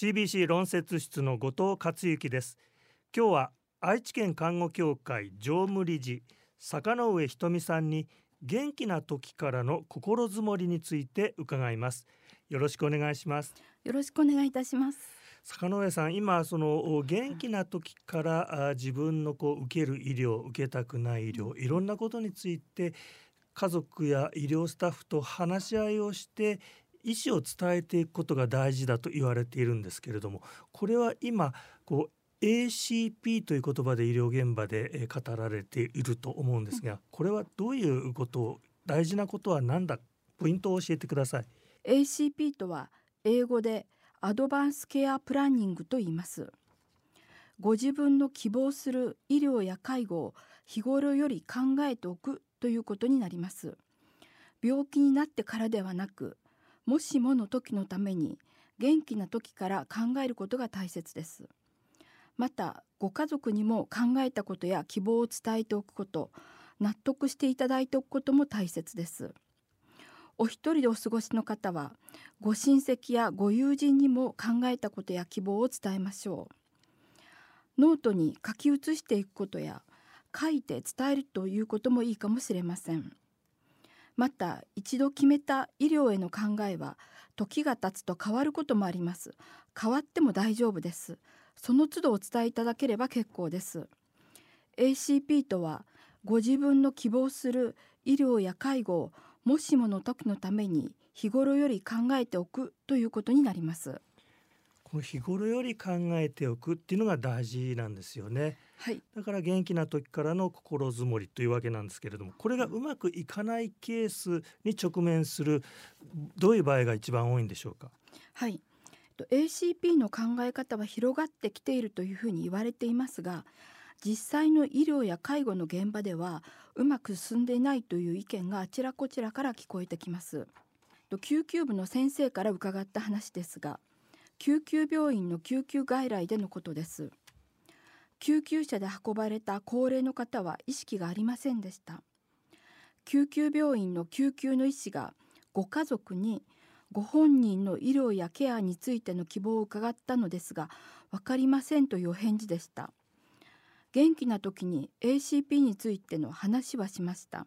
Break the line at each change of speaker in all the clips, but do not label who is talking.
CBC 論説室の後藤克之です。今日は愛知県看護協会常務理事坂上ひとみさんに元気な時からの心づもりについて伺います。よろしくお願いします。
よろしくお願いいたします。
坂上さん今その元気な時から自分のこう受ける医療受けたくない医療いろんなことについて家族や医療スタッフと話し合いをして意思を伝えていくことが大事だと言われているんですけれどもこれは今こう ACP という言葉で医療現場で語られていると思うんですがこれはどういうこと大事なことは何だ？ポイントを教えてください。
ACP とは英語でアドバンスケアプランニングと言います。ご自分の希望する医療や介護を日頃より考えておくということになります。病気になってからではなくもしもの時のために元気な時から考えることが大切です。またご家族にも考えたことや希望を伝えておくこと納得していただいておくことも大切です。お一人でお過ごしの方はご親戚やご友人にも考えたことや希望を伝えましょう。ノートに書き写していくことや書いて伝えるということもいいかもしれません。また一度決めた医療への考えは時が経つと変わることもあります。変わっても大丈夫です。その都度お伝えいただければ結構です。ACP とはご自分の希望する医療や介護をもしもの時のために日頃より考えておくということになります。
この日頃より考えておくっていうのが大事なんですよね。
はい、
だから元気な時からの心づもりというわけなんですけれどもこれがうまくいかないケースに直面するどういう場合が一番多いんでしょうか？
はい。ACP の考え方は広がってきているというふうに言われていますが実際の医療や介護の現場ではうまく進んでいないという意見があちらこちらから聞こえてきます。救急部の先生から伺った話ですが救急病院の救急外来でのことです。救急車で運ばれた高齢の方は意識がありませんでした。救急病院の救急の医師がご家族にご本人の医療やケアについての希望を伺ったのですが分かりませんというお返事でした。元気な時に ACP についての話はしました。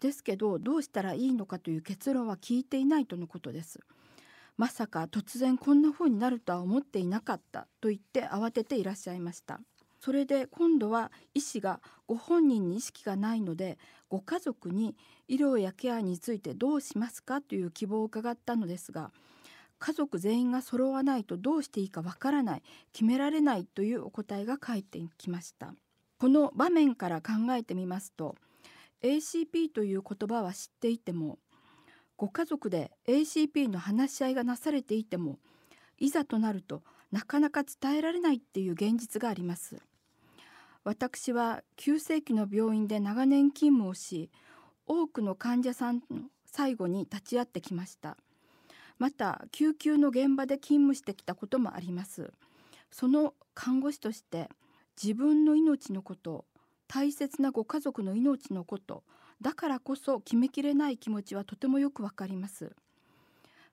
ですけどどうしたらいいのかという結論は聞いていないとのことです。まさか突然こんな風になるとは思っていなかったと言って慌てていらっしゃいました。それで今度は医師がご本人に意識がないのでご家族に医療やケアについてどうしますか？という希望を伺ったのですが家族全員が揃わないとどうしていいかわからない決められないというお答えが返ってきました。この場面から考えてみますと ACP という言葉は知っていてもご家族で ACP の話し合いがなされていてもいざとなるとなかなか伝えられないっていう現実があります。私は急性期の病院で長年勤務をし多くの患者さんの最後に立ち会ってきました。また救急の現場で勤務してきたこともあります。その看護師として自分の命のこと大切なご家族の命のことだからこそ決めきれない気持ちはとてもよくわかります。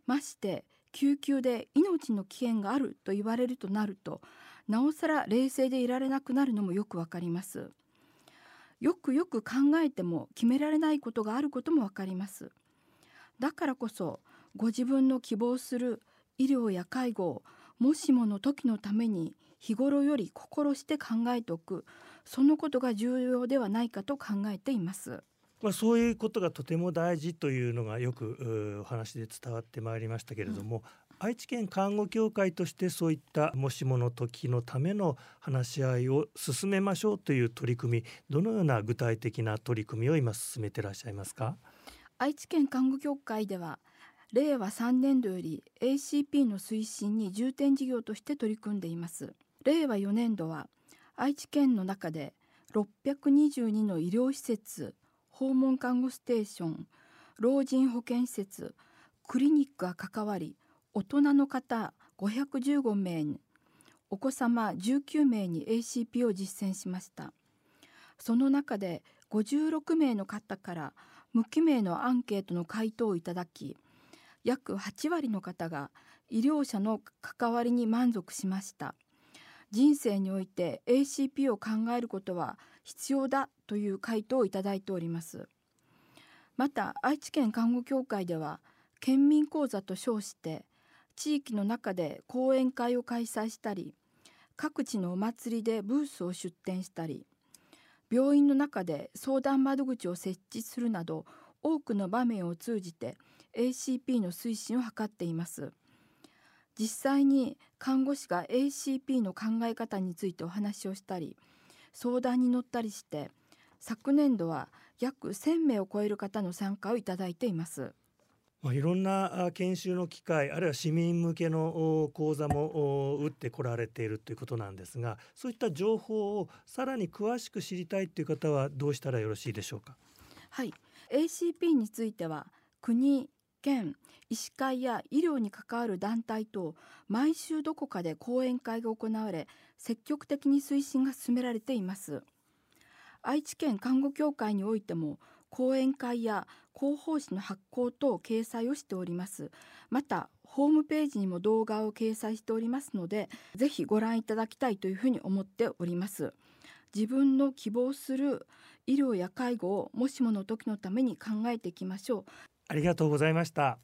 まして救急で命の危険があると言われるとなるとなおさら冷静でいられなくなるのもよくわかります。よくよく考えても決められないことがあることもわかります。だからこそご自分の希望する医療や介護をもしもの時のために日頃より心して考えておくそのことが重要ではないかと考えています。
まあ、そういうことがとても大事というのがよくお話で伝わってまいりましたけれども、うん、愛知県看護協会としてそういったもしもの時のための話し合いを進めましょうという取り組みどのような具体的な取り組みを今進めてらっしゃいますか？
愛知県看護協会では令和3年度より ACP の推進に重点事業として取り組んでいます。令和4年度は愛知県の中で622の医療施設訪問看護ステーション老人保健施設クリニックが関わり大人の方515名にお子様19名に ACP を実践しました。その中で56名の方から無記名のアンケートの回答をいただき約8割の方が医療者の関わりに満足しました。人生において ACP を考えることは必要だという回答をいただいております。また愛知県看護協会では県民講座と称して地域の中で講演会を開催したり各地のお祭りでブースを出展したり病院の中で相談窓口を設置するなど多くの場面を通じて ACP の推進を図っています。実際に看護師が ACP の考え方についてお話をしたり相談に乗ったりして昨年度は約1000名を超える方の参加をいただいています
まあ、いろんな研修の機会あるいは市民向けの講座も打ってこられているということなんですがそういった情報をさらに詳しく知りたいという方はどうしたらよろしいでしょうか？
はい ACP については国県医師会や医療に関わる団体と毎週どこかで講演会が行われ積極的に推進が進められています。愛知県看護協会においても講演会や広報誌の発行等掲載をしております。またホームページにも動画を掲載しておりますのでぜひご覧いただきたいというふうに思っております。自分の希望する医療や介護をもしもの時のために考えていきましょう。
ありがとうございました。